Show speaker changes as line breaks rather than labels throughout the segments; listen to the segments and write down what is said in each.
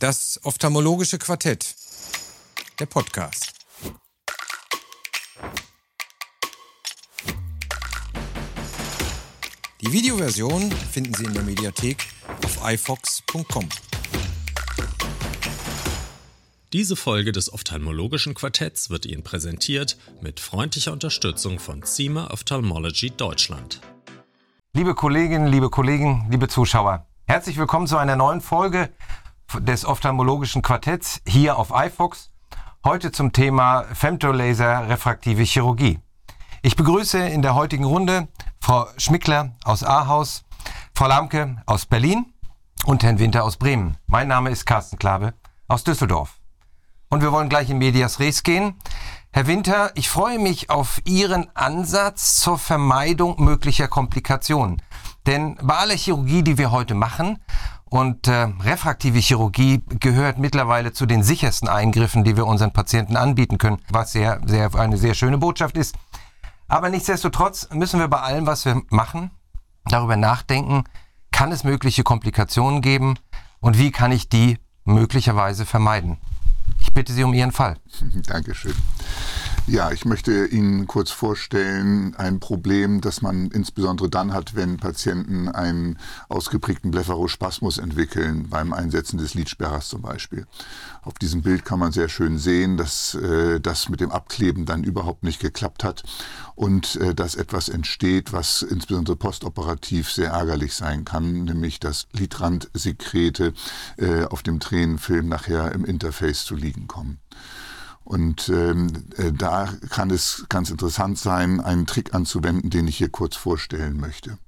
Das ophthalmologische Quartett. Der Podcast. Die Videoversion finden Sie in der Mediathek auf ifox.com.
Diese Folge des ophthalmologischen Quartetts wird Ihnen präsentiert mit freundlicher Unterstützung von Zima Ophthalmology Deutschland.
Liebe Kolleginnen, liebe Kollegen, liebe Zuschauer, herzlich willkommen zu einer neuen Folge des ophthalmologischen Quartetts hier auf iFox. Heute zum Thema Femtolaser refraktive Chirurgie. Ich begrüße in der heutigen Runde Frau Schmickler aus Ahaus, Frau Lamke aus Berlin und Herrn Winter aus Bremen. Mein Name ist Carsten Klabe aus Düsseldorf. Und wir wollen gleich in Medias Res gehen. Herr Winter, ich freue mich auf Ihren Ansatz zur Vermeidung möglicher Komplikationen. Denn bei aller Chirurgie, die wir heute machen, und äh, refraktive Chirurgie gehört mittlerweile zu den sichersten Eingriffen, die wir unseren Patienten anbieten können, was sehr, sehr, eine sehr schöne Botschaft ist. Aber nichtsdestotrotz müssen wir bei allem, was wir machen, darüber nachdenken, kann es mögliche Komplikationen geben und wie kann ich die möglicherweise vermeiden. Ich bitte Sie um Ihren Fall.
Dankeschön. Ja, ich möchte Ihnen kurz vorstellen, ein Problem, das man insbesondere dann hat, wenn Patienten einen ausgeprägten Blepharospasmus entwickeln, beim Einsetzen des Lidsperrers zum Beispiel. Auf diesem Bild kann man sehr schön sehen, dass äh, das mit dem Abkleben dann überhaupt nicht geklappt hat und äh, dass etwas entsteht, was insbesondere postoperativ sehr ärgerlich sein kann, nämlich dass Lidrandsekrete äh, auf dem Tränenfilm nachher im Interface zu liegen kommen. Und ähm, äh, da kann es ganz interessant sein, einen Trick anzuwenden, den ich hier kurz vorstellen möchte.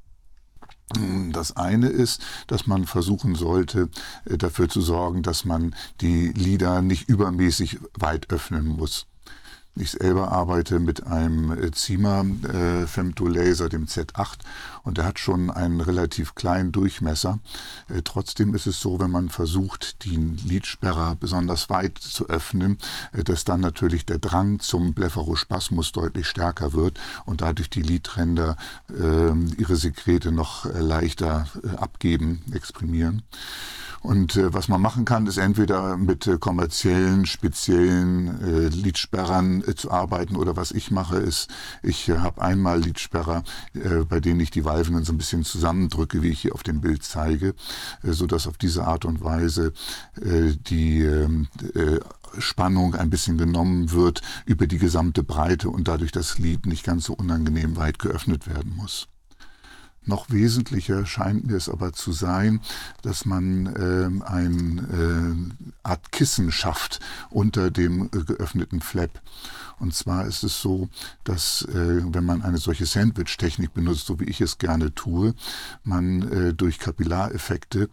Das eine ist, dass man versuchen sollte, äh, dafür zu sorgen, dass man die Lieder nicht übermäßig weit öffnen muss. Ich selber arbeite mit einem äh, Zima äh, Femtolaser, dem Z8, und der hat schon einen relativ kleinen Durchmesser. Äh, trotzdem ist es so, wenn man versucht, den Lidsperrer besonders weit zu öffnen, äh, dass dann natürlich der Drang zum Blepharospasmus deutlich stärker wird und dadurch die Lidränder äh, ihre Sekrete noch leichter abgeben, exprimieren. Und äh, was man machen kann, ist entweder mit äh, kommerziellen, speziellen äh, Lidsperrern zu arbeiten oder was ich mache, ist, ich äh, habe einmal Lidsperrer, äh, bei denen ich die Valven dann so ein bisschen zusammendrücke, wie ich hier auf dem Bild zeige, äh, so dass auf diese Art und Weise äh, die ähm, äh, Spannung ein bisschen genommen wird über die gesamte Breite und dadurch das Lid nicht ganz so unangenehm weit geöffnet werden muss. Noch wesentlicher scheint mir es aber zu sein, dass man äh, eine äh, Art Kissen schafft unter dem äh, geöffneten Flap. Und zwar ist es so, dass äh, wenn man eine solche Sandwich-Technik benutzt, so wie ich es gerne tue, man äh, durch Kapillareffekte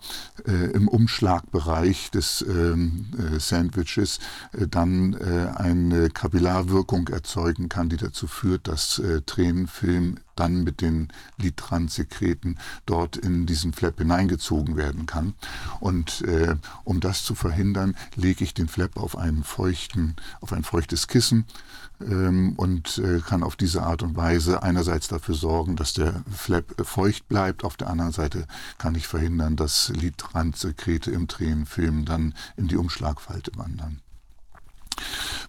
äh, im Umschlagbereich des ähm, äh, Sandwiches äh, dann äh, eine Kapillarwirkung erzeugen kann, die dazu führt, dass Tränenfilm dann mit den Lidrandsekreten dort in diesen Flap hineingezogen werden kann. Und äh, um das zu verhindern, lege ich den Flap auf einen feuchten, auf ein feuchtes Kissen ähm, und äh, kann auf diese Art und Weise einerseits dafür sorgen, dass der Flap feucht bleibt, auf der anderen Seite kann ich verhindern, dass Lidrandsekrete im Tränenfilm dann in die Umschlagfalte wandern.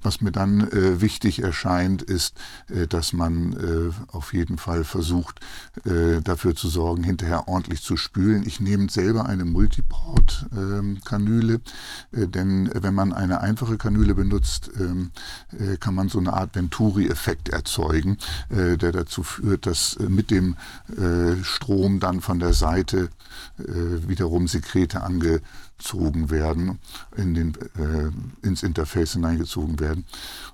Was mir dann äh, wichtig erscheint, ist, äh, dass man äh, auf jeden Fall versucht, äh, dafür zu sorgen, hinterher ordentlich zu spülen. Ich nehme selber eine Multiport-Kanüle, äh, denn wenn man eine einfache Kanüle benutzt, ähm, äh, kann man so eine Art Venturi-Effekt erzeugen, der dazu führt, dass mit dem Strom dann von der Seite wiederum Sekrete ange gezogen werden, in den, äh, ins Interface hineingezogen werden.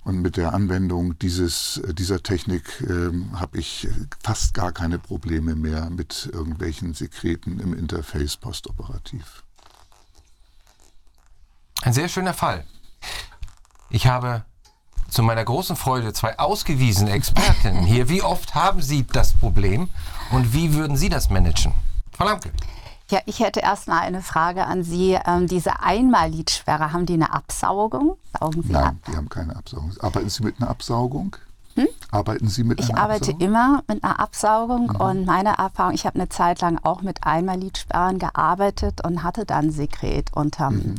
Und mit der Anwendung dieses, äh, dieser Technik äh, habe ich fast gar keine Probleme mehr mit irgendwelchen Sekreten im Interface postoperativ.
Ein sehr schöner Fall. Ich habe zu meiner großen Freude zwei ausgewiesene Expertinnen hier. Wie oft haben Sie das Problem und wie würden Sie das managen? Frau Lamke.
Ja, ich hätte erst mal eine Frage an Sie. Ähm, diese Einmal-Lidsperre, haben die eine Absaugung?
Saugen Sie Nein, ab? die haben keine Absaugung. Arbeiten Sie mit einer Absaugung? Hm? Arbeiten Sie mit
ich arbeite
Absaugung?
immer mit einer Absaugung mhm. und meine Erfahrung, ich habe eine Zeit lang auch mit Einmal-Lidsperren gearbeitet und hatte dann Sekret unterm mhm.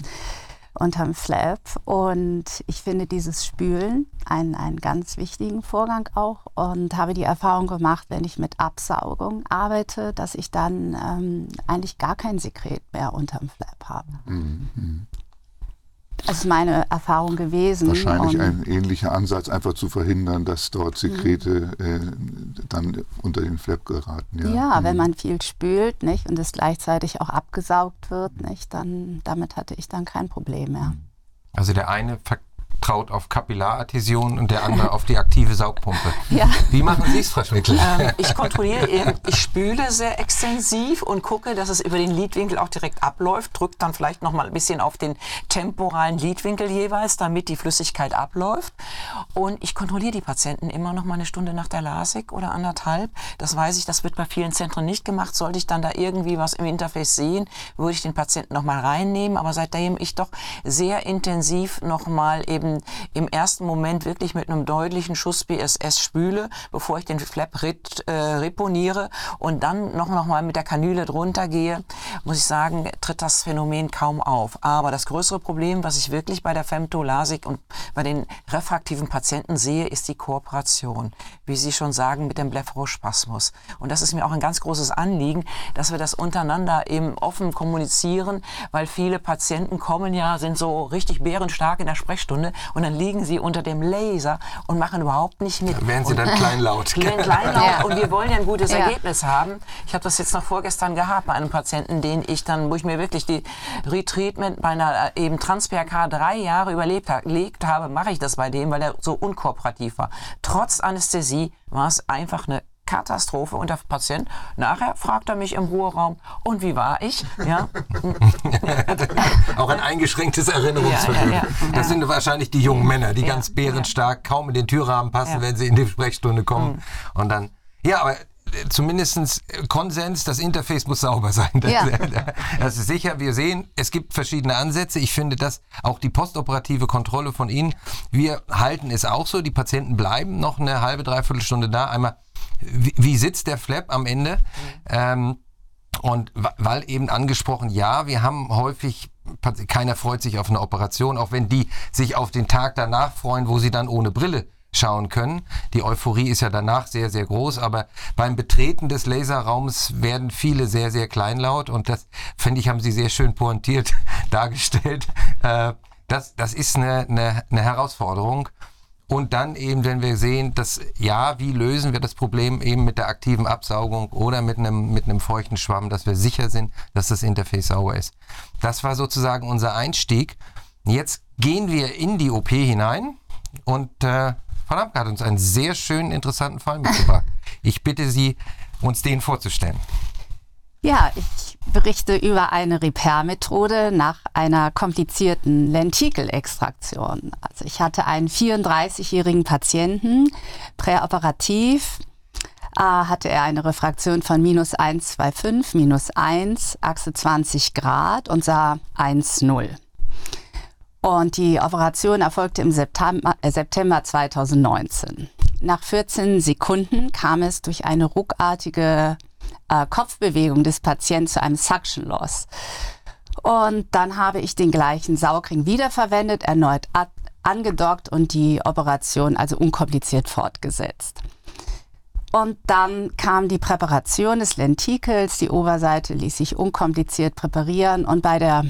Unterm Flap. Und ich finde dieses Spülen einen, einen ganz wichtigen Vorgang auch und habe die Erfahrung gemacht, wenn ich mit Absaugung arbeite, dass ich dann ähm, eigentlich gar kein Sekret mehr unterm Flap habe. Mhm. Das ist meine Erfahrung gewesen.
Wahrscheinlich ein ähnlicher Ansatz, einfach zu verhindern, dass dort Sekrete äh, dann unter den Flap geraten.
Ja, ja mhm. wenn man viel spült nicht, und es gleichzeitig auch abgesaugt wird, nicht, dann damit hatte ich dann kein Problem mehr.
Also der eine traut auf Kapillaradhäsion und der andere auf die aktive Saugpumpe. Ja. Wie machen Sie es, Frau Schmickel?
Ähm, ich kontrolliere eben, ich spüle sehr extensiv und gucke, dass es über den Lidwinkel auch direkt abläuft, drückt dann vielleicht noch mal ein bisschen auf den temporalen Lidwinkel jeweils, damit die Flüssigkeit abläuft. Und ich kontrolliere die Patienten immer noch mal eine Stunde nach der LASIK oder anderthalb. Das weiß ich, das wird bei vielen Zentren nicht gemacht. Sollte ich dann da irgendwie was im Interface sehen, würde ich den Patienten noch mal reinnehmen. Aber seitdem ich doch sehr intensiv noch mal eben im ersten Moment wirklich mit einem deutlichen Schuss BSS spüle, bevor ich den Flap rit, äh, reponiere und dann noch, noch mal mit der Kanüle drunter gehe, muss ich sagen, tritt das Phänomen kaum auf. Aber das größere Problem, was ich wirklich bei der Femtolasik und bei den refraktiven Patienten sehe, ist die Kooperation. Wie Sie schon sagen, mit dem Blepharospasmus. Und das ist mir auch ein ganz großes Anliegen, dass wir das untereinander eben offen kommunizieren, weil viele Patienten kommen ja, sind so richtig bärenstark in der Sprechstunde und dann liegen sie unter dem Laser und machen überhaupt nicht mit.
Dann werden sie dann kleinlaut.
Kleinlaut ja. und wir wollen ja ein gutes ja. Ergebnis haben. Ich habe das jetzt noch vorgestern gehabt bei einem Patienten, den ich dann, wo ich mir wirklich die Retreatment bei einer äh, eben Trans-PRK drei Jahre überlebt habe, mache ich das bei dem, weil er so unkooperativ war. Trotz Anästhesie war es einfach eine Katastrophe und der Patient nachher fragt er mich im Ruheraum, und wie war ich? Ja.
Auch ein eingeschränktes Erinnerungsvermögen. Ja, ja, ja. Das sind wahrscheinlich die jungen Männer, die ganz bärenstark kaum in den Türrahmen passen, wenn sie in die Sprechstunde kommen. Mhm. Und dann, ja, aber äh, zumindest äh, Konsens, das Interface muss sauber sein. Das, ja. das, ist sicher. Wir sehen, es gibt verschiedene Ansätze. Ich finde das auch die postoperative Kontrolle von Ihnen. Wir halten es auch so. Die Patienten bleiben noch eine halbe, dreiviertel Stunde da. Einmal wie, wie sitzt der Flap am Ende? Mhm. Ähm, und weil eben angesprochen, ja, wir haben häufig, keiner freut sich auf eine Operation, auch wenn die sich auf den Tag danach freuen, wo sie dann ohne Brille schauen können. Die Euphorie ist ja danach sehr, sehr groß, aber beim Betreten des Laserraums werden viele sehr, sehr kleinlaut und das, finde ich, haben Sie sehr schön pointiert dargestellt. Äh, das, das ist eine, eine, eine Herausforderung. Und dann eben, wenn wir sehen, dass ja, wie lösen wir das Problem eben mit der aktiven Absaugung oder mit einem, mit einem feuchten Schwamm, dass wir sicher sind, dass das Interface sauber ist. Das war sozusagen unser Einstieg. Jetzt gehen wir in die OP hinein und äh, Frau Lampke hat uns einen sehr schönen, interessanten Fall mitgebracht. Ich bitte Sie, uns den vorzustellen.
Ja, ich berichte über eine Repair-Methode nach einer komplizierten Lentikelextraktion. Also ich hatte einen 34-jährigen Patienten, präoperativ, äh, hatte er eine Refraktion von minus 1,25, minus 1, Achse 20 Grad und sah 1,0. Und die Operation erfolgte im September, äh, September 2019. Nach 14 Sekunden kam es durch eine ruckartige äh, Kopfbewegung des Patienten zu einem Suction Loss. Und dann habe ich den gleichen Saugring wiederverwendet, erneut angedockt und die Operation also unkompliziert fortgesetzt. Und dann kam die Präparation des Lentikels. Die Oberseite ließ sich unkompliziert präparieren und bei der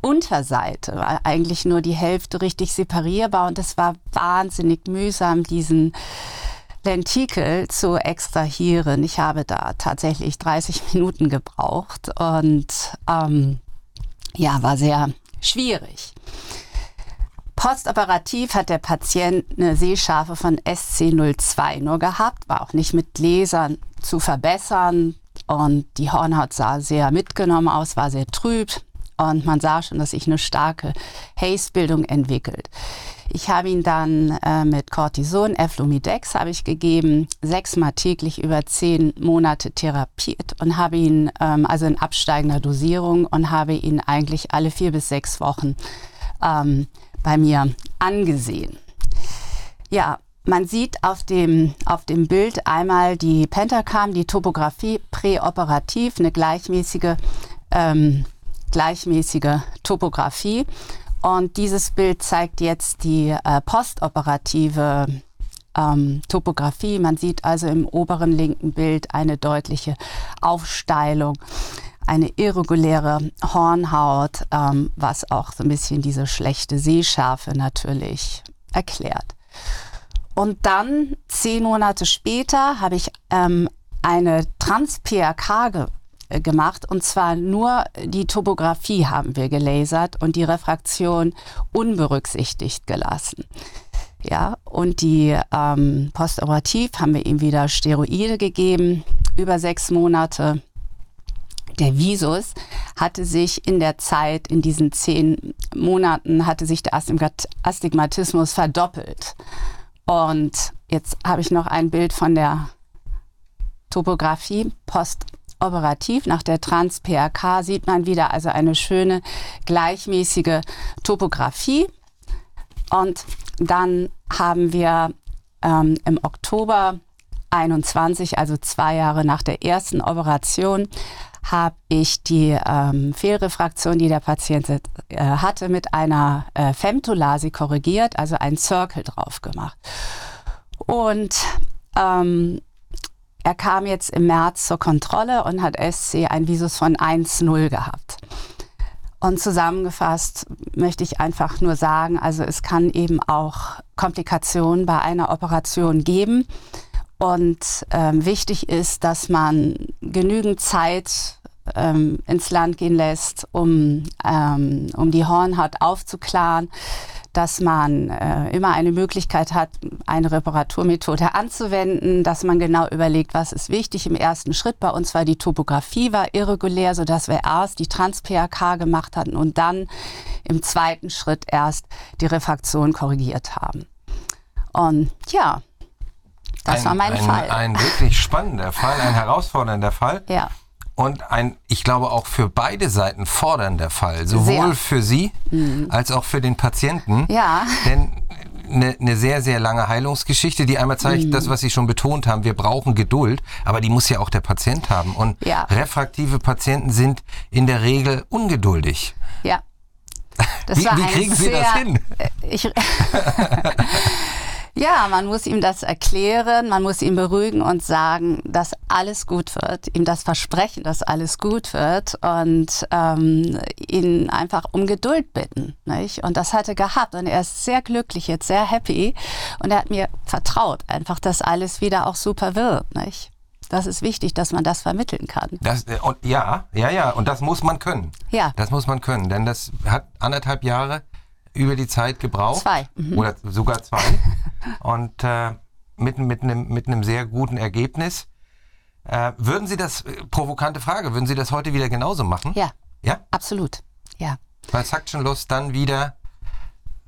Unterseite war eigentlich nur die Hälfte richtig separierbar und es war wahnsinnig mühsam, diesen Lentikel zu extrahieren. Ich habe da tatsächlich 30 Minuten gebraucht und ähm, ja, war sehr schwierig. Postoperativ hat der Patient eine Sehschärfe von SC02 nur gehabt, war auch nicht mit Lasern zu verbessern und die Hornhaut sah sehr mitgenommen aus, war sehr trüb und man sah schon, dass sich eine starke Haze-Bildung entwickelt. Ich habe ihn dann äh, mit Cortison, Eflumidex habe ich gegeben, sechsmal täglich über zehn Monate therapiert und habe ihn, ähm, also in absteigender Dosierung und habe ihn eigentlich alle vier bis sechs Wochen ähm, bei mir angesehen. Ja, man sieht auf dem, auf dem Bild einmal die Pentacam, die Topografie präoperativ, eine gleichmäßige, ähm, gleichmäßige Topografie Und dieses Bild zeigt jetzt die äh, postoperative ähm, Topographie. Man sieht also im oberen linken Bild eine deutliche Aufsteilung, eine irreguläre Hornhaut, ähm, was auch so ein bisschen diese schlechte Sehschärfe natürlich erklärt. Und dann, zehn Monate später, habe ich ähm, eine Trans-PRK gemacht und zwar nur die Topographie haben wir gelasert und die Refraktion unberücksichtigt gelassen. Ja, und die ähm, postoperativ haben wir ihm wieder Steroide gegeben, über sechs Monate. Der Visus hatte sich in der Zeit, in diesen zehn Monaten, hatte sich der Astigmatismus verdoppelt. Und jetzt habe ich noch ein Bild von der Topografie postoperativ. Nach der Trans-PRK sieht man wieder also eine schöne gleichmäßige Topografie. Und dann haben wir ähm, im Oktober 21, also zwei Jahre nach der ersten Operation, habe ich die ähm, Fehlrefraktion, die der Patient äh, hatte, mit einer äh, Femtolasi korrigiert, also einen Circle drauf gemacht. Und ähm, er kam jetzt im März zur Kontrolle und hat SC ein Visus von 1,0 gehabt. Und zusammengefasst möchte ich einfach nur sagen, also es kann eben auch Komplikationen bei einer Operation geben. Und ähm, wichtig ist, dass man genügend Zeit ähm, ins Land gehen lässt, um, ähm, um die Hornhaut aufzuklaren dass man äh, immer eine Möglichkeit hat, eine Reparaturmethode anzuwenden, dass man genau überlegt, was ist wichtig im ersten Schritt. Bei uns war die Topografie war irregulär, sodass wir erst die Trans-PHK gemacht hatten und dann im zweiten Schritt erst die Refraktion korrigiert haben. Und ja, das
ein,
war mein
ein,
Fall.
Ein wirklich spannender Fall, ein herausfordernder Fall.
Ja
und ein, ich glaube, auch für beide Seiten fordernder Fall. Sowohl
Sehr.
für Sie mhm. als auch für den Patienten.
Ja.
Denn eine, eine sehr, sehr lange Heilungsgeschichte, die einmal zeigt, mhm. das, was Sie schon betont haben, wir brauchen Geduld, aber die muss ja auch der Patient haben. Und
ja.
refraktive Patienten sind in der Regel ungeduldig.
Ja.
Wie, wie kriegen Sie
sehr,
das hin?
Ich, Ja, man muss ihm das erklären, man muss ihn beruhigen und sagen, dass alles gut wird, ihm das versprechen, dass alles gut wird und ähm, ihn einfach um Geduld bitten. Nicht? Und das hat er gehabt und er ist sehr glücklich, jetzt sehr happy und er hat mir vertraut, einfach, dass alles wieder auch super wird. Nicht? Das ist wichtig, dass man das vermitteln kann.
Das, äh, und ja, ja, ja, und das muss man können.
Ja.
Das muss man können, denn das hat anderthalb Jahre über die Zeit gebraucht.
Zwei. Mhm.
Oder sogar zwei. und äh, mit, mit, einem, mit einem sehr guten Ergebnis. Äh, würden Sie das, äh, provokante Frage, würden Sie das heute wieder genauso machen?
Ja.
Ja?
Absolut. Ja.
Bei Suction Loss dann wieder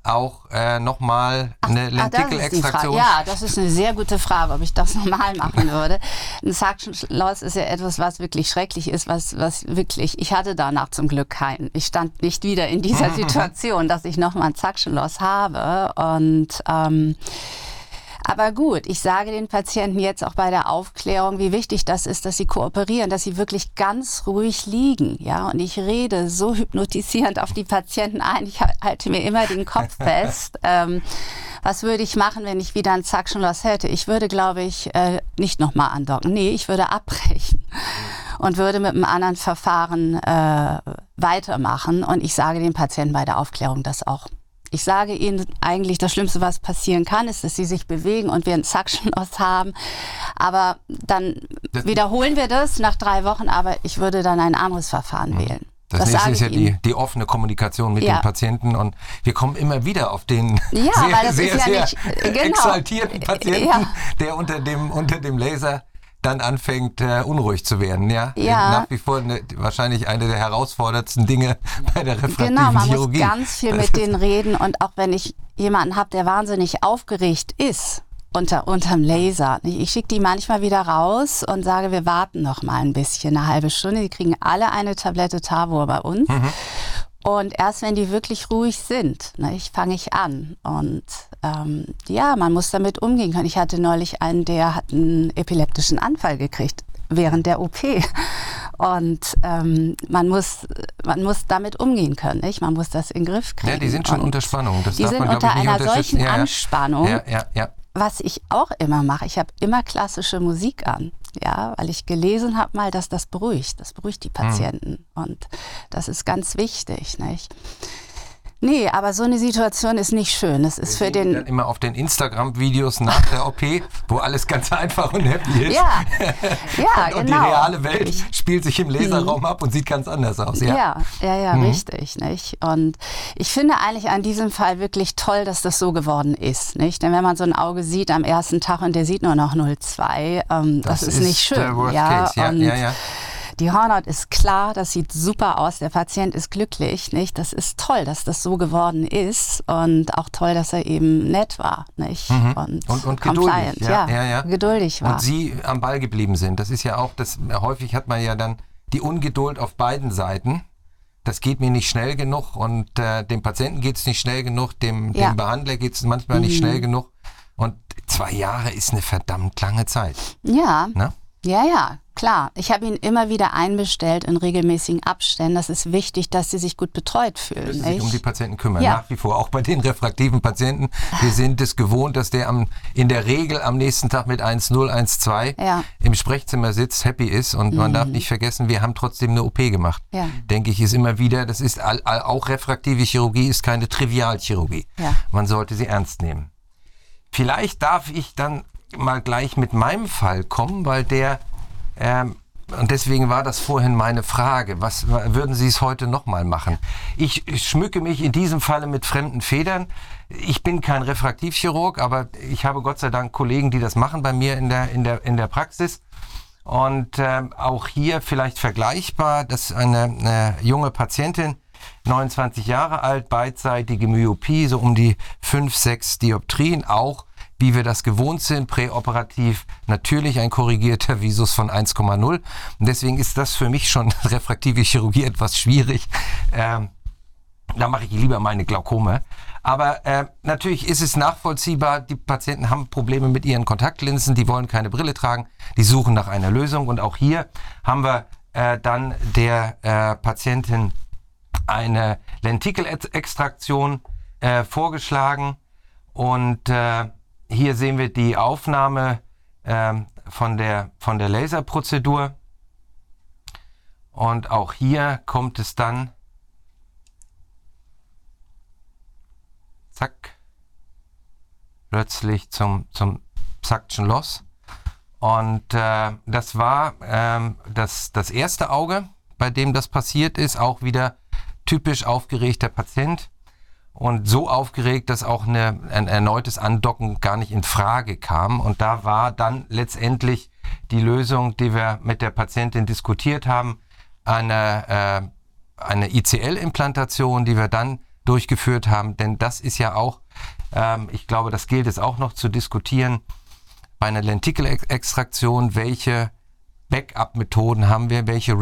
auch äh, nochmal eine
ah,
Lentikelextraktion?
Ja, das ist eine sehr gute Frage, ob ich das nochmal machen würde. Ein Suction Loss ist ja etwas, was wirklich schrecklich ist, was, was wirklich, ich hatte danach zum Glück keinen. Ich stand nicht wieder in dieser Situation, dass ich nochmal ein Suction Loss habe und ähm, aber gut, ich sage den Patienten jetzt auch bei der Aufklärung, wie wichtig das ist, dass sie kooperieren, dass sie wirklich ganz ruhig liegen. Ja, und ich rede so hypnotisierend auf die Patienten ein. Ich halte mir immer den Kopf fest. Ähm, was würde ich machen, wenn ich wieder ein Suction Loss hätte? Ich würde, glaube ich, äh, nicht nochmal andocken. Nee, ich würde abbrechen und würde mit einem anderen Verfahren äh, weitermachen. Und ich sage den Patienten bei der Aufklärung das auch. Ich sage Ihnen eigentlich, das Schlimmste, was passieren kann, ist, dass Sie sich bewegen und wir einen Suction Loss haben. Aber dann wiederholen wir das nach drei Wochen, aber ich würde dann ein anderes Verfahren mhm. wählen.
Das, das nächste ist ja die, die, offene Kommunikation mit ja. den Patienten und wir kommen immer wieder auf den
ja, sehr, sehr,
ja
sehr
nicht, genau. exaltierten Patienten, der unter dem, unter dem Laser dann anfängt, äh, unruhig zu werden. Ja?
ja.
Nach wie vor eine, wahrscheinlich eine der herausforderndsten Dinge bei der refraktiven
Genau, man
Chirurgie.
muss ganz viel mit denen reden und auch wenn ich jemanden habe, der wahnsinnig aufgeregt ist, unter, unterm Laser. Ich schicke die manchmal wieder raus und sage, wir warten noch mal ein bisschen, eine halbe Stunde. Die kriegen alle eine Tablette Tavor bei uns. Mhm. Und erst wenn die wirklich ruhig sind, ne, ich fange ich an. Und ähm, ja, man muss damit umgehen können. Ich hatte neulich einen, der hat einen epileptischen Anfall gekriegt während der OP. Und ähm, man, muss, man muss damit umgehen können, nicht? Man muss das in den Griff kriegen.
Ja, die sind schon
Und
unter Spannung. Das
die sind
man,
unter einer solchen
Ja.
Anspannung.
Ja, ja, ja.
Was ich auch immer mache, ich habe immer klassische Musik an. Ja, weil ich gelesen habe mal, dass das beruhigt. Das beruhigt die Patienten. Und das ist ganz wichtig, nicht? Nee, aber so eine Situation ist nicht schön. Es ist für den.
immer auf den Instagram-Videos nach der OP, wo alles ganz einfach und happy ist.
Ja, ja,
und
genau.
die reale Welt spielt sich im Laserraum ab und sieht ganz anders aus. Ja.
Ja, ja, ja, richtig, nicht? Und ich finde eigentlich an diesem Fall wirklich toll, dass das so geworden ist, nicht? Denn wenn man so ein Auge sieht am ersten Tag und der sieht nur noch 0,2, ähm, das, ist, nicht schön.
der Worst
ja,
Case. Ja,
und
ja, ja.
Die Hornhaut ist klar, das sieht super aus, der Patient ist glücklich, nicht? Das ist toll, dass das so geworden ist und auch toll, dass er eben nett war, nicht? Und,
Mhm. Und, und geduldig.
compliant,
Ja, ja, ja.
geduldig war.
Und sie am Ball geblieben sind. Das ist ja auch, das, häufig hat man ja dann die Ungeduld auf beiden Seiten. Das geht mir nicht schnell genug und äh, dem Patienten geht es nicht schnell genug, dem,
Ja.
dem Behandler geht es manchmal nicht schnell genug. Und zwei Jahre ist eine verdammt lange Zeit.
Ja,
Ne?
Ja, ja, klar. Ich habe ihn immer wieder einbestellt in regelmäßigen Abständen. Das ist wichtig, dass sie sich gut betreut fühlen.
müssen sich
nicht?
um die Patienten kümmern.
Ja.
Nach wie vor, auch bei den refraktiven Patienten. Wir sind es gewohnt, dass der am, in der Regel am nächsten Tag mit 1,0, 1,2
Ja.
im Sprechzimmer sitzt, happy ist. Und man darf nicht vergessen, wir haben trotzdem eine OP gemacht.
Ja.
Denke ich, ist immer wieder, das ist all, all, auch refraktive Chirurgie, ist keine Trivialchirurgie. Man sollte sie ernst nehmen. Vielleicht darf ich dann mal gleich mit meinem Fall kommen, weil der, ähm, und deswegen war das vorhin meine Frage, was würden Sie es heute nochmal machen? Ich, schmücke mich in diesem Falle mit fremden Federn. Ich bin kein Refraktivchirurg, aber ich habe Gott sei Dank Kollegen, die das machen bei mir in der, in der, in der Praxis. Und ähm, auch hier vielleicht vergleichbar, dass eine, eine junge Patientin, 29 Jahre alt, beidseitige Myopie, so um die 5, 6 Dioptrien, auch wie wir das gewohnt sind, präoperativ natürlich ein korrigierter Visus von 1,0. Und deswegen ist das für mich schon refraktive Chirurgie etwas schwierig. Ähm, da mache ich lieber meine Glaukome. Aber äh, natürlich ist es nachvollziehbar, die Patienten haben Probleme mit ihren Kontaktlinsen, die wollen keine Brille tragen, die suchen nach einer Lösung. Und auch hier haben wir äh, dann der äh, Patientin eine Lentikelextraktion äh, vorgeschlagen. Und äh, hier sehen wir die Aufnahme ähm, von, der, von der Laserprozedur. Und auch hier kommt es dann zack, plötzlich zum, zum Suction Loss. Und äh, das war ähm, das, das erste Auge, bei dem das passiert ist, auch wieder typisch aufgeregter Patient. Und so aufgeregt, dass auch eine, ein erneutes Andocken gar nicht in Frage kam. Und da war dann letztendlich die Lösung, die wir mit der Patientin diskutiert haben, eine, äh, eine ICL-Implantation, die wir dann durchgeführt haben. Denn das ist ja auch, ähm, ich glaube, das gilt es auch noch zu diskutieren, bei einer Lentikelextraktion, welche Backup-Methoden haben wir, welche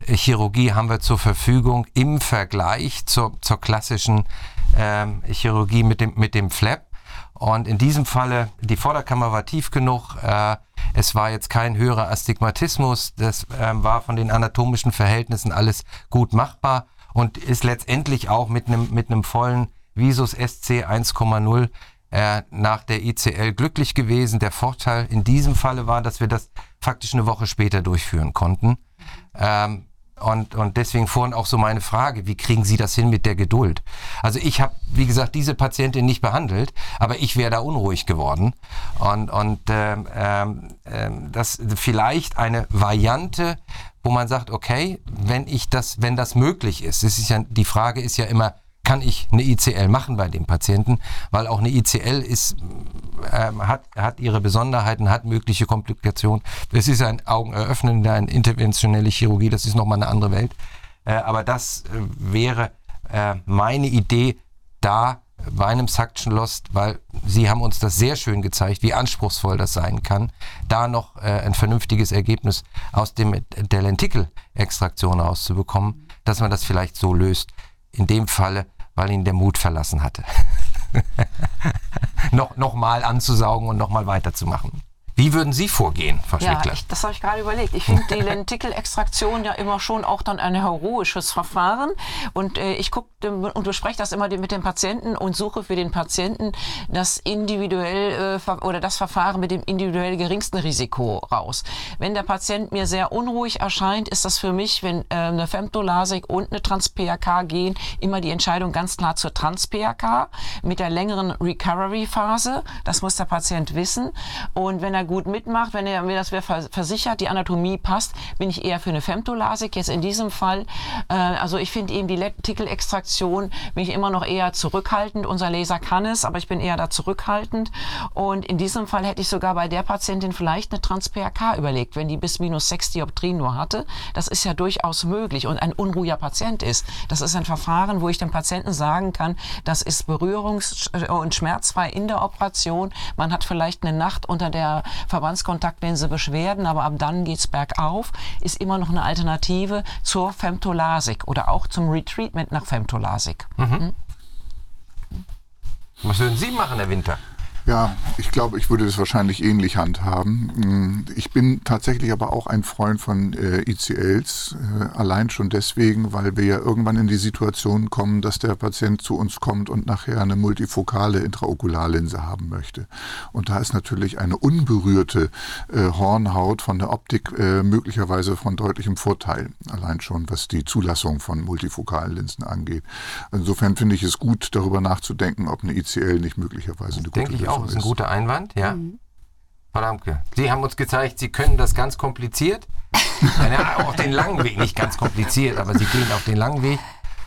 Recovery-Chirurgie haben wir zur Verfügung im Vergleich zur, zur klassischen ähm, Chirurgie mit dem, mit dem Flap. Und in diesem Falle, die Vorderkammer war tief genug, äh, es war jetzt kein höherer Astigmatismus, das ähm, war von den anatomischen Verhältnissen alles gut machbar und ist letztendlich auch mit einem mit einem vollen Visus SC 1,0 äh, nach der ICL glücklich gewesen. Der Vorteil in diesem Falle war, dass wir das faktisch eine Woche später durchführen konnten. Ähm, und, und deswegen vorhin auch so meine Frage, wie kriegen Sie das hin mit der Geduld? Also ich habe, wie gesagt, diese Patientin nicht behandelt, aber ich wäre da unruhig geworden. Und, und ähm, ähm, das vielleicht eine Variante, wo man sagt, okay, wenn ich das, wenn das möglich ist, es ist ja, die Frage ist ja immer, kann ich eine ICL machen bei dem Patienten, weil auch eine ICL ist, ähm, hat, hat ihre Besonderheiten, hat mögliche Komplikationen. Das ist ein augeneröffnender, eine interventionelle Chirurgie, das ist nochmal eine andere Welt. Äh, aber das äh, wäre äh, meine Idee, da bei einem Suction Lost, weil Sie haben uns das sehr schön gezeigt, wie anspruchsvoll das sein kann, da noch äh, ein vernünftiges Ergebnis aus dem, der Lentikelextraktion rauszubekommen, dass man das vielleicht so löst. In dem Falle, weil ihn der Mut verlassen hatte. noch, noch mal anzusaugen und noch mal weiterzumachen. Wie würden Sie vorgehen, Frau
Ja,
Schwickler?
ich, das habe ich gerade überlegt. Ich finde die Lentikelextraktion ja immer schon auch dann ein heroisches Verfahren. Und äh, ich gucke und bespreche das immer mit dem Patienten und suche für den Patienten das individuell äh, oder das Verfahren mit dem individuell geringsten Risiko raus. Wenn der Patient mir sehr unruhig erscheint, ist das für mich, wenn äh, eine Femtolasik und eine Trans-PRK gehen, immer die Entscheidung ganz klar zur Trans-PRK mit der längeren Recovery-Phase. Das muss der Patient wissen. Und wenn er gut mitmacht, wenn er mir das versichert, die Anatomie passt, bin ich eher für eine Femtolasik. Jetzt in diesem Fall, äh, also ich finde eben die Lentikelextraktion, bin ich immer noch eher zurückhaltend. Unser Laser kann es, aber ich bin eher da zurückhaltend. Und in diesem Fall hätte ich sogar bei der Patientin vielleicht eine Trans-PRK überlegt, wenn die bis minus 6 Dioptrien nur hatte. Das ist ja durchaus möglich und ein unruhiger Patient ist. Das ist ein Verfahren, wo ich dem Patienten sagen kann, das ist berührungs- und schmerzfrei in der Operation. Man hat vielleicht eine Nacht unter der Verbandskontaktlinse Beschwerden, aber ab dann geht's bergauf. Ist immer noch eine Alternative zur Femtolasik oder auch zum Retreatment nach Femtolasik.
Was würden Sie machen, Herr Winter?
Ja, ich glaube, ich würde das wahrscheinlich ähnlich handhaben. Mm, Ich bin tatsächlich aber auch ein Freund von äh, ICLs, äh, allein schon deswegen, weil wir ja irgendwann in die Situation kommen, dass der Patient zu uns kommt und nachher eine multifokale Intraokularlinse haben möchte. Und da ist natürlich eine unberührte äh, Hornhaut von der Optik äh, möglicherweise von deutlichem Vorteil, allein schon was die Zulassung von multifokalen Linsen angeht. Insofern finde ich es gut, darüber nachzudenken, ob eine ICL nicht möglicherweise eine gute
ich auch, ist ein guter Einwand, ja. Frau Lamke, Sie haben uns gezeigt, Sie können das ganz kompliziert. ja, auch den langen Weg, nicht ganz kompliziert, aber Sie gehen auf den langen Weg.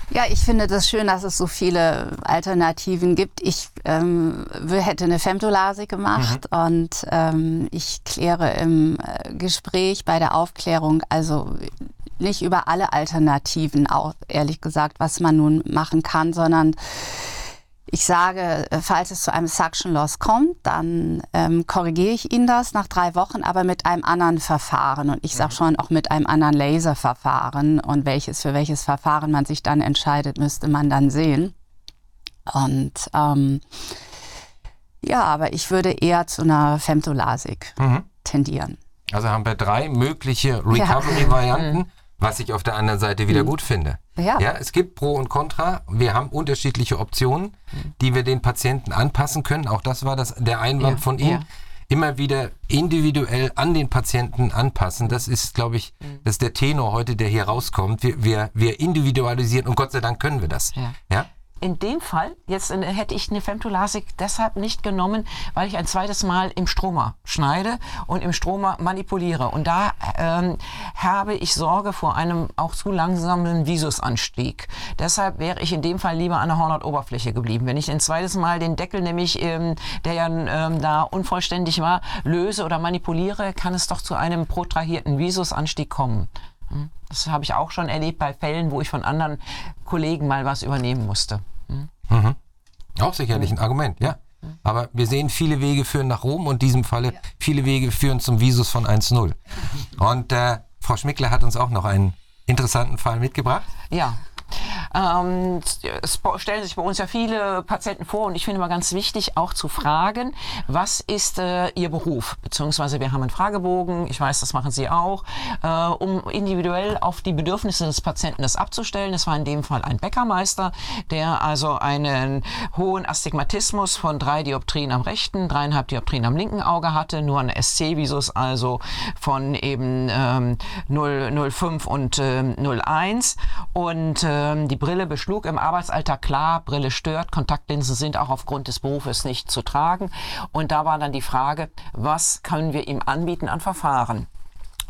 Ja, ich finde das schön, dass es so viele Alternativen gibt. Ich ähm, hätte eine Femtolasik gemacht und ähm, ich kläre im äh, Gespräch bei der Aufklärung also nicht über alle Alternativen, auch ehrlich gesagt, was man nun machen kann, sondern ich sage, äh, falls es zu einem Suction Loss kommt, dann ähm, korrigiere ich Ihnen das nach drei Wochen, aber mit einem anderen Verfahren. Und ich sage schon auch mit einem anderen Laserverfahren. Und welches für welches Verfahren man sich dann entscheidet, müsste man dann sehen. Und ähm, ja, aber ich würde eher zu einer Femtolasik tendieren.
Also haben wir drei mögliche Recovery-Varianten, was ich auf der anderen Seite wieder gut finde.
Ja.
ja, es gibt Pro und Contra. Wir haben unterschiedliche Optionen, die wir den Patienten anpassen können. Auch das war das, der Einwand
Ja,
von Ihnen.
ja.
Immer wieder individuell an den Patienten anpassen. Das ist, glaube ich, das ist der Tenor heute, der hier rauskommt. Wir, wir, wir individualisieren und Gott sei Dank können wir das.
Ja. In dem Fall, jetzt äh, hätte ich eine Femtolasik deshalb nicht genommen, weil ich ein zweites Mal im Stromer schneide und im Stromer manipuliere. Und da ähm, habe ich Sorge vor einem auch zu langsamen Visusanstieg. Deshalb wäre ich in dem Fall lieber an der Hornhautoberfläche geblieben. Wenn ich ein zweites Mal den Deckel nämlich, ähm, der ja ähm, da unvollständig war, löse oder manipuliere, kann es doch zu einem protrahierten Visusanstieg kommen. Hm? Das habe ich auch schon erlebt bei Fällen, wo ich von anderen Kollegen mal was übernehmen musste.
Auch sicherlich ein Argument, ja. Aber wir sehen, viele Wege führen nach Rom und in diesem Falle viele Wege führen zum Visus von 1-0. Und äh, Frau Schmickler hat uns auch noch einen interessanten Fall mitgebracht.
Ja. Ähm, es stellen sich bei uns ja viele Patienten vor und ich finde immer ganz wichtig auch zu fragen, was ist äh, Ihr Beruf? Beziehungsweise wir haben einen Fragebogen, ich weiß, das machen Sie auch, äh, um individuell auf die Bedürfnisse des Patienten das abzustellen. Das war in dem Fall ein Bäckermeister, der also einen hohen Astigmatismus von drei Dioptrien am rechten, dreieinhalb Dioptrien am linken Auge hatte, nur eine SC-Visus also von eben ähm, 0, 0,5 und ähm, 0,1 und ähm, die Brille beschlug im Arbeitsalter klar, Brille stört, Kontaktlinsen sind auch aufgrund des Berufes nicht zu tragen und da war dann die Frage, was können wir ihm anbieten an Verfahren?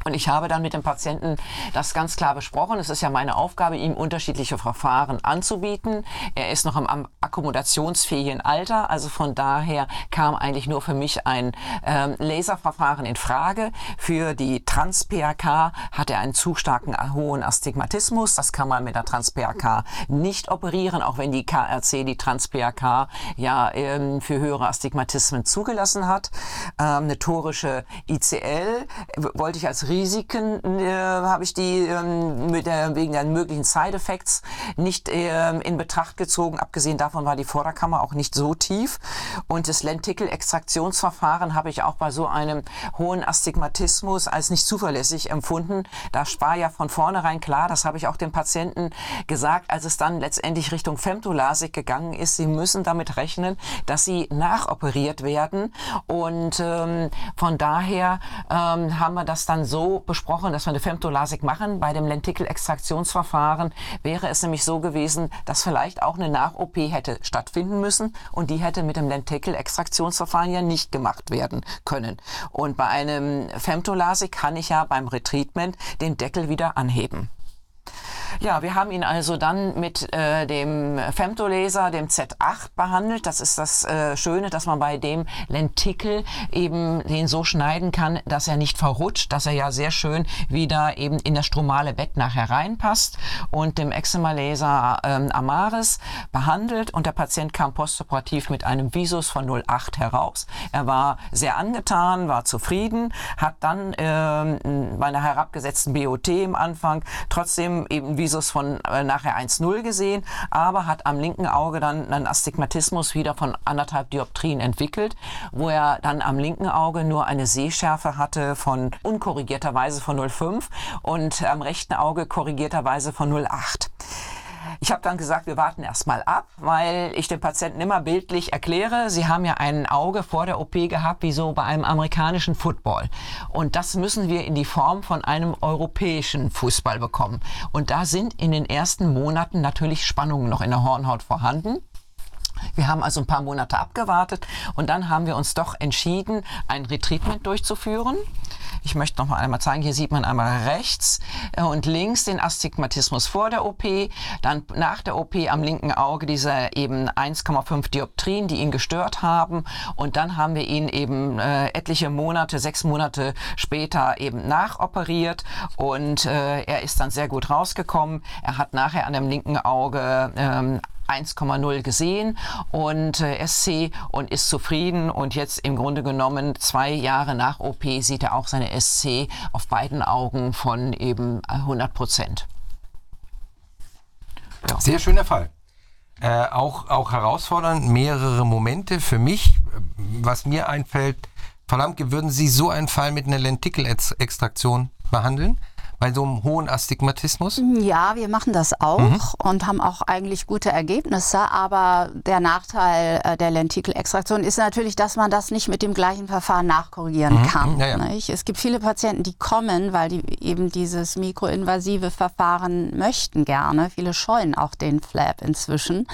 Und ich habe dann mit dem Patienten das ganz klar besprochen. Es ist ja meine Aufgabe, ihm unterschiedliche Verfahren anzubieten. Er ist noch im akkommodationsfähigen Alter. Also von daher kam eigentlich nur für mich ein ähm, Laserverfahren in Frage. Für die Trans-PRK hat er einen zu starken äh, hohen Astigmatismus. Das kann man mit der Trans-PRK nicht operieren, auch wenn die KRC die Trans-PRK ja ähm, für höhere Astigmatismen zugelassen hat. Ähm, eine torische ICL wollte ich als Risiken äh, habe ich die ähm, mit der, wegen der möglichen Side Effects nicht äh, in Betracht gezogen. Abgesehen davon war die Vorderkammer auch nicht so tief. Und das Lentikel-Extraktionsverfahren habe ich auch bei so einem hohen Astigmatismus als nicht zuverlässig empfunden. Da war ja von vornherein klar, das habe ich auch den Patienten gesagt, als es dann letztendlich Richtung Femtolasik gegangen ist, sie müssen damit rechnen, dass sie nachoperiert werden. Und ähm, von daher ähm, haben wir das dann so besprochen, dass wir eine Femtolasik machen. Bei dem Lentikel-Extraktionsverfahren wäre es nämlich so gewesen, dass vielleicht auch eine Nach-OP hätte stattfinden müssen und die hätte mit dem Lentikel-Extraktionsverfahren ja nicht gemacht werden können. Und bei einem Femtolasik kann ich ja beim Retreatment den Deckel wieder anheben. Ja, wir haben ihn also dann mit äh, dem Femtolaser, dem Z8 behandelt. Das ist das äh, Schöne, dass man bei dem Lentikel eben den so schneiden kann, dass er nicht verrutscht, dass er ja sehr schön wieder eben in das stromale Bett nachher reinpasst und dem Eczema-Laser ähm, Amaris behandelt und der Patient kam postoperativ mit einem Visus von 0,8 heraus. Er war sehr angetan, war zufrieden, hat dann ähm, bei einer herabgesetzten BOT im Anfang trotzdem eben Visus von äh, nachher 1,0 gesehen, aber hat am linken Auge dann einen Astigmatismus wieder von anderthalb Dioptrien entwickelt, wo er dann am linken Auge nur eine Sehschärfe hatte von unkorrigierterweise von 0,5 und am rechten Auge korrigierterweise von 0,8. Ich habe dann gesagt, wir warten erst mal ab, weil ich den Patienten immer bildlich erkläre, sie haben ja ein Auge vor der OP gehabt, wie so bei einem amerikanischen Football. Und das müssen wir in die Form von einem europäischen Fußball bekommen. Und da sind in den ersten Monaten natürlich Spannungen noch in der Hornhaut vorhanden. Wir haben also ein paar Monate abgewartet und dann haben wir uns doch entschieden, ein Retreatment durchzuführen. Ich möchte noch mal einmal zeigen, hier sieht man einmal rechts äh, und links den Astigmatismus vor der OP, dann nach der OP am linken Auge diese eben 1,5 Dioptrien, die ihn gestört haben und dann haben wir ihn eben äh, etliche Monate, sechs Monate später eben nachoperiert und äh, er ist dann sehr gut rausgekommen. Er hat nachher an dem linken Auge ähm, 1,0 gesehen und äh, SC und ist zufrieden und jetzt im Grunde genommen zwei Jahre nach OP sieht er auch seine SC auf beiden Augen von eben 100 Prozent.
Ja. Sehr schöner Fall. Äh, auch, auch herausfordernd, mehrere Momente für mich. Was mir einfällt, verdammt, würden Sie so einen Fall mit einer Lentikelextraktion behandeln? Bei so einem hohen Astigmatismus?
Ja, wir machen das auch mhm. und haben auch eigentlich gute Ergebnisse. Aber der Nachteil äh, der Lentikelextraktion ist natürlich, dass man das nicht mit dem gleichen Verfahren nachkorrigieren mhm. kann. Ja, ja. Es gibt viele Patienten, die kommen, weil die eben dieses mikroinvasive Verfahren möchten gerne. Viele scheuen auch den Flap inzwischen.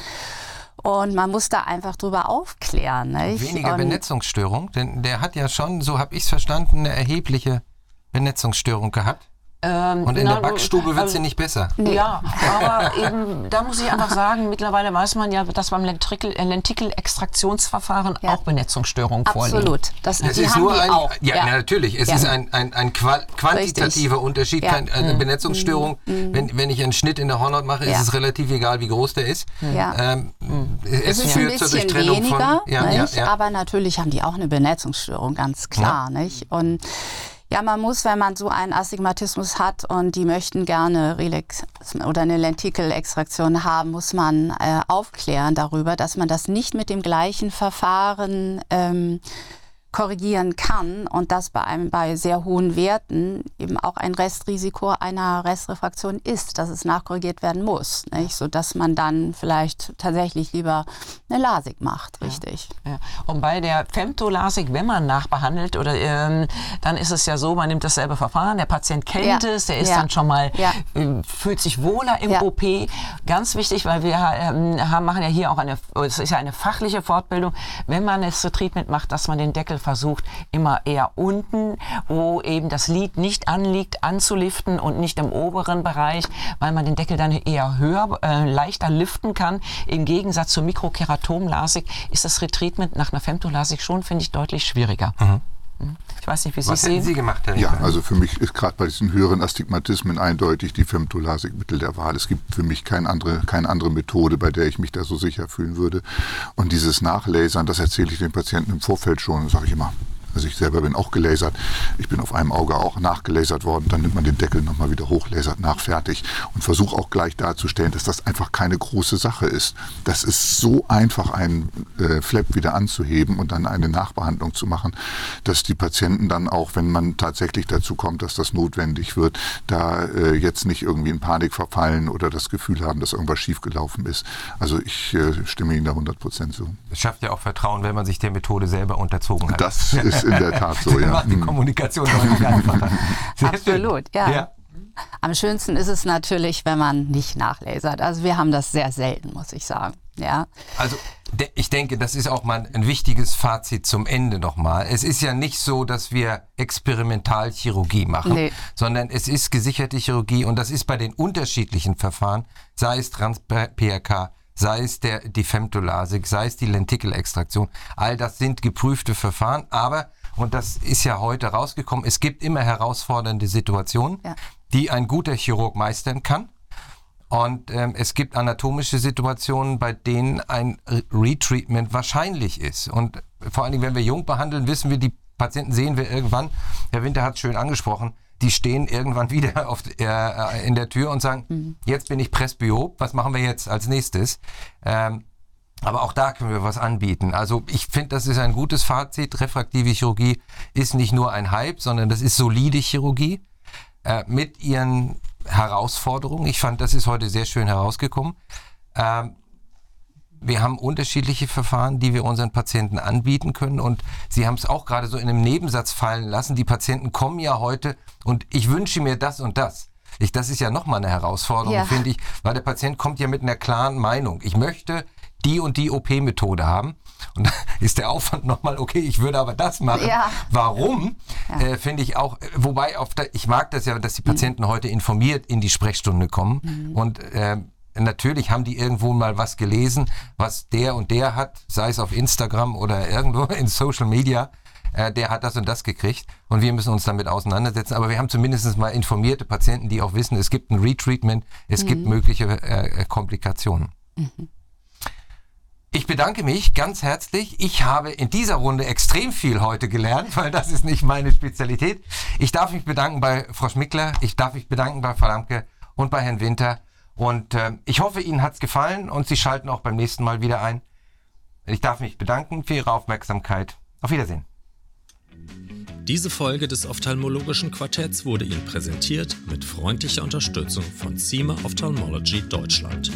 Und man muss da einfach drüber aufklären. Nicht?
Weniger und Benetzungsstörung, denn der hat ja schon, so habe ich es verstanden, eine erhebliche Benetzungsstörung gehabt. Ähm, und in na, der Backstube wird sie äh, nicht besser.
Nee. Ja, aber eben, da muss ich einfach sagen, mittlerweile weiß man ja, dass beim Lentikel-Extraktionsverfahren äh, ja. auch Benetzungsstörungen vorliegen.
Absolut.
Das, das ist nur ein, auch. Ja, ja. natürlich. Es ja. ist ein, ein, ein quantitativer Richtig. Unterschied, keine, eine mhm. Benetzungsstörung. Mhm. Wenn, wenn ich einen Schnitt in der Hornhaut mache, ist es relativ egal, wie groß der ist. Ähm,
mhm. Es, es führt zur Durchtrennung weniger, von. Ja, aber natürlich haben die auch eine Benetzungsstörung, ganz klar. Nicht? Und ja, man muss, wenn man so einen Astigmatismus hat und die möchten gerne Relax oder eine Lentikelextraktion haben, muss man äh, aufklären darüber, dass man das nicht mit dem gleichen Verfahren ähm, korrigieren kann und das bei einem bei sehr hohen Werten eben auch ein Restrisiko einer Restrefraktion ist, dass es nachkorrigiert werden muss, nicht? so dass man dann vielleicht tatsächlich lieber eine Lasik macht, richtig.
Ja, ja. Und bei der Femtolasik, wenn man nachbehandelt oder ähm, dann ist es ja so, man nimmt dasselbe Verfahren, der Patient kennt ja. es, der ist dann schon mal äh, fühlt sich wohler im OP. Ganz wichtig, weil wir ähm, haben, machen ja hier auch eine, es ist ja eine fachliche Fortbildung, wenn man das Treatment macht, dass man den Deckel versucht, immer eher unten, wo eben das Lid nicht anliegt, anzuliften und nicht im oberen Bereich, weil man den Deckel dann eher höher, äh, leichter liften kann. Im Gegensatz zur Mikrokeratomlasik ist das Retreatment nach einer Femtolasik schon, finde ich, deutlich schwieriger. Mhm. Ich weiß nicht, wie Sie
Was
sehen.
Sie gemacht, Herr
Ja, also für mich ist gerade bei diesen höheren Astigmatismen eindeutig die Femtolasik Mittel der Wahl. Es gibt für mich keine andere, keine andere Methode, bei der ich mich da so sicher fühlen würde. Und dieses Nachlasern, das erzähle ich den Patienten im Vorfeld schon, sage ich immer. Also ich selber bin auch gelasert. Ich bin auf einem Auge auch nachgelasert worden. Dann nimmt man den Deckel nochmal wieder hoch, lasert nach, fertig. Und versuche auch gleich darzustellen, dass das einfach keine große Sache ist. Das ist so einfach, einen äh, Flap wieder anzuheben und dann eine Nachbehandlung zu machen, dass die Patienten dann auch, wenn man tatsächlich dazu kommt, dass das notwendig wird, da äh, jetzt nicht irgendwie in Panik verfallen oder das Gefühl haben, dass irgendwas schiefgelaufen ist. Also ich äh, stimme Ihnen da 100 Prozent zu.
Es schafft ja auch Vertrauen, wenn man sich der Methode selber unterzogen hat.
Das ist in der Tat so, ja.
macht die
Mhm.
Kommunikation deutlich einfacher. Sehr
Absolut,
schön.
ja.
ja.
Am schönsten ist es natürlich, wenn man nicht nachlasert. Also wir haben das sehr selten, muss ich sagen. Ja.
Also de- ich denke, das ist auch mal ein wichtiges Fazit zum Ende nochmal. Es ist ja nicht so, dass wir Experimentalchirurgie machen,
Nee.
sondern es ist gesicherte Chirurgie und das ist bei den unterschiedlichen Verfahren, sei es Trans-PRK, sei es der, die Femtolasik, sei es die Lentikelextraktion, all das sind geprüfte Verfahren, aber, und das ist ja heute rausgekommen, es gibt immer herausfordernde Situationen,
Ja.
die ein guter Chirurg meistern kann. Und ähm, es gibt anatomische Situationen, bei denen ein Re- Retreatment wahrscheinlich ist. Und vor allen Dingen, wenn wir jung behandeln, wissen wir, die Patienten sehen wir irgendwann, Herr Winter hat es schön angesprochen, die stehen irgendwann wieder auf, äh, in der Tür und sagen, jetzt bin ich Presbyop, was machen wir jetzt als nächstes? Ähm, aber auch da können wir was anbieten. Also ich finde, das ist ein gutes Fazit. Refraktive Chirurgie ist nicht nur ein Hype, sondern das ist solide Chirurgie äh, mit ihren Herausforderungen. Ich fand, das ist heute sehr schön herausgekommen. Ähm, wir haben unterschiedliche Verfahren, die wir unseren Patienten anbieten können. Und Sie haben es auch gerade so in einem Nebensatz fallen lassen. Die Patienten kommen ja heute und ich wünsche mir das und das. Ich, das ist ja nochmal eine Herausforderung,
Ja.
finde ich, weil der Patient kommt ja mit einer klaren Meinung. Ich möchte die und die OP-Methode haben. Und da ist der Aufwand nochmal, okay, ich würde aber das machen.
Ja.
Warum? Äh, Finde ich auch, äh, wobei auf der, ich mag das ja, dass die Patienten heute informiert in die Sprechstunde kommen. Und äh, natürlich haben die irgendwo mal was gelesen, was der und der hat, sei es auf Instagram oder irgendwo in Social Media. Äh, der hat das und das gekriegt und wir müssen uns damit auseinandersetzen. Aber wir haben zumindest mal informierte Patienten, die auch wissen, es gibt ein Retreatment, es gibt mögliche äh, Komplikationen. Ich bedanke mich ganz herzlich. Ich habe in dieser Runde extrem viel heute gelernt, weil das ist nicht meine Spezialität. Ich darf mich bedanken bei Frau Schmickler, ich darf mich bedanken bei Frau Lamke und bei Herrn Winter. Und äh, ich hoffe, Ihnen hat's gefallen und Sie schalten auch beim nächsten Mal wieder ein. Ich darf mich bedanken für Ihre Aufmerksamkeit. Auf Wiedersehen.
Diese Folge des Ophthalmologischen Quartetts wurde Ihnen präsentiert mit freundlicher Unterstützung von Zima Ophthalmology Deutschland.